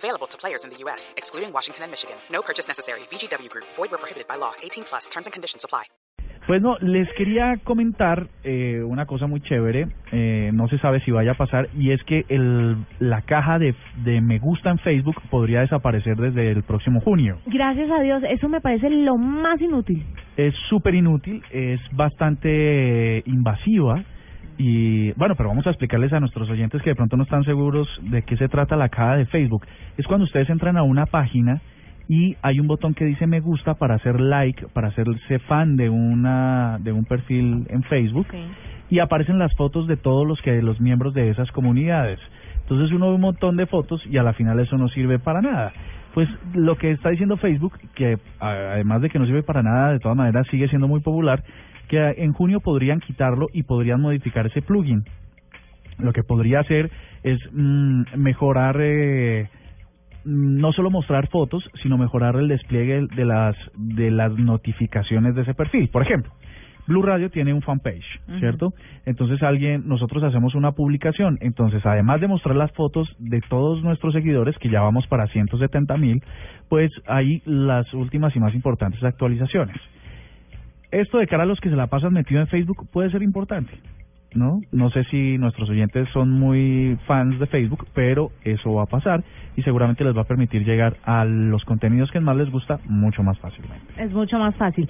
Available to players in the U.S., excluding Washington and Michigan. No purchase necessary. VGW Group. Void where prohibited by law. 18 plus. Terms and conditions apply. Pues no, les quería comentar eh, una cosa muy chévere, eh, no se sabe si vaya a pasar, y es que el, la caja de, de me gusta en Facebook podría desaparecer desde el próximo junio. Gracias a Dios, eso me parece lo más inútil. Es súper inútil, es bastante eh, invasiva, y bueno, pero vamos a explicarles a nuestros oyentes que de pronto no están seguros de qué se trata la caja de Facebook. Es cuando ustedes entran a una página y hay un botón que dice me gusta para hacer like, para hacerse fan de una de un perfil en Facebook y aparecen las fotos de todos los que los miembros de esas comunidades. Entonces uno ve un montón de fotos y a la final eso no sirve para nada. Pues lo que está diciendo Facebook, que además de que no sirve para nada, de todas maneras sigue siendo muy popular, que en junio podrían quitarlo y podrían modificar ese plugin. Lo que podría hacer es mm, mejorar eh, no solo mostrar fotos, sino mejorar el despliegue de las de las notificaciones de ese perfil. Por ejemplo, Blue Radio tiene un fanpage, ¿cierto? Entonces alguien, nosotros hacemos una publicación, entonces además de mostrar las fotos de todos nuestros seguidores, que ya vamos para 170 mil, pues hay las últimas y más importantes actualizaciones. Esto de cara a los que se la pasan metido en Facebook puede ser importante. ¿no? No sé si nuestros oyentes son muy fans de Facebook, pero eso va a pasar y seguramente les va a permitir llegar a los contenidos que más les gusta mucho más fácilmente. Es mucho más fácil.